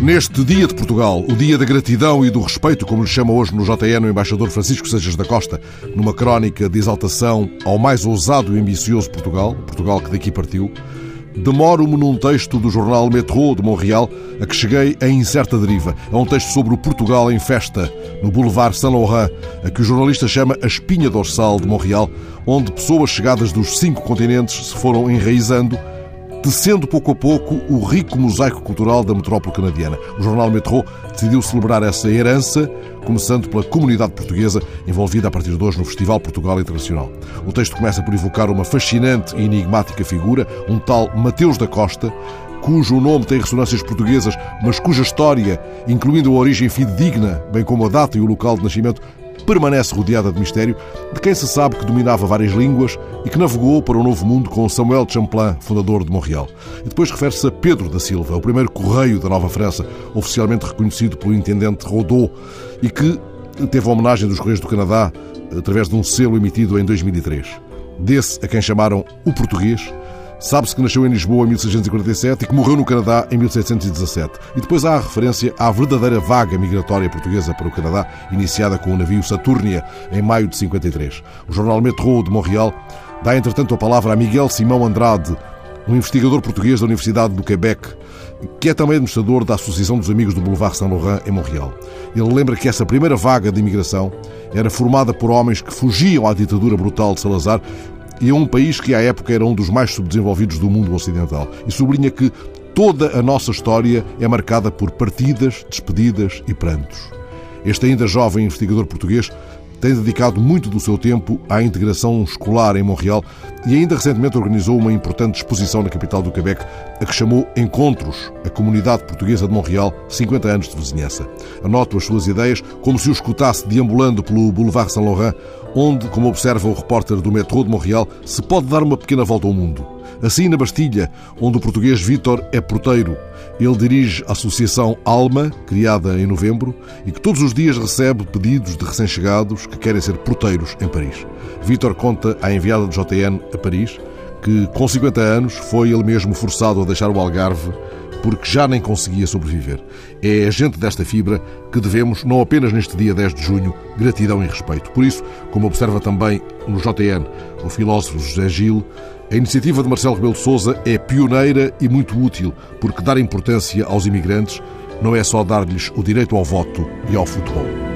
Neste Dia de Portugal, o Dia da Gratidão e do Respeito, como lhe chama hoje no JN o embaixador Francisco Sejas da Costa, numa crónica de exaltação ao mais ousado e ambicioso Portugal, Portugal que daqui partiu, demoro-me num texto do jornal Metro de Montreal a que cheguei em incerta deriva. É um texto sobre o Portugal em festa, no Boulevard Saint-Laurent, a que o jornalista chama a espinha dorsal de Montreal, onde pessoas chegadas dos cinco continentes se foram enraizando tecendo pouco a pouco o rico mosaico cultural da metrópole canadiana. O jornal Metro decidiu celebrar essa herança, começando pela comunidade portuguesa envolvida a partir de hoje no Festival Portugal Internacional. O texto começa por evocar uma fascinante e enigmática figura, um tal Mateus da Costa, cujo nome tem ressonâncias portuguesas, mas cuja história, incluindo a origem fidedigna, bem como a data e o local de nascimento, permanece rodeada de mistério, de quem se sabe que dominava várias línguas e que navegou para o Novo Mundo com Samuel Champlain, fundador de Montreal. E depois refere-se a Pedro da Silva, o primeiro correio da Nova França, oficialmente reconhecido pelo intendente Rodot, e que teve a homenagem dos Correios do Canadá através de um selo emitido em 2003. Desse a quem chamaram o português, Sabe-se que nasceu em Lisboa em 1647 e que morreu no Canadá em 1717. E depois há a referência à verdadeira vaga migratória portuguesa para o Canadá, iniciada com o navio Saturnia em maio de 53. O jornal Metro de Montreal dá, entretanto, a palavra a Miguel Simão Andrade, um investigador português da Universidade do Quebec, que é também administrador da Associação dos Amigos do Boulevard Saint-Laurent em Montreal. Ele lembra que essa primeira vaga de imigração era formada por homens que fugiam à ditadura brutal de Salazar e a um país que à época era um dos mais subdesenvolvidos do mundo ocidental. E sublinha que toda a nossa história é marcada por partidas, despedidas e prantos. Este ainda jovem investigador português tem dedicado muito do seu tempo à integração escolar em Montreal e ainda recentemente organizou uma importante exposição na capital do Quebec, a que chamou Encontros, a comunidade portuguesa de Montreal, 50 anos de vizinhança. Anoto as suas ideias como se o escutasse deambulando pelo Boulevard Saint-Laurent, onde, como observa o repórter do Metro de Montreal, se pode dar uma pequena volta ao mundo. Assim, na Bastilha, onde o português Vítor é porteiro, ele dirige a Associação Alma, criada em novembro, e que todos os dias recebe pedidos de recém-chegados que querem ser porteiros em Paris. Vítor conta à enviada do JN a Paris que, com 50 anos, foi ele mesmo forçado a deixar o Algarve porque já nem conseguia sobreviver. É a gente desta fibra que devemos, não apenas neste dia 10 de junho, gratidão e respeito. Por isso, como observa também no JN o filósofo José Gil, a iniciativa de Marcelo Rebelo de Sousa é pioneira e muito útil, porque dar importância aos imigrantes não é só dar-lhes o direito ao voto e ao futebol.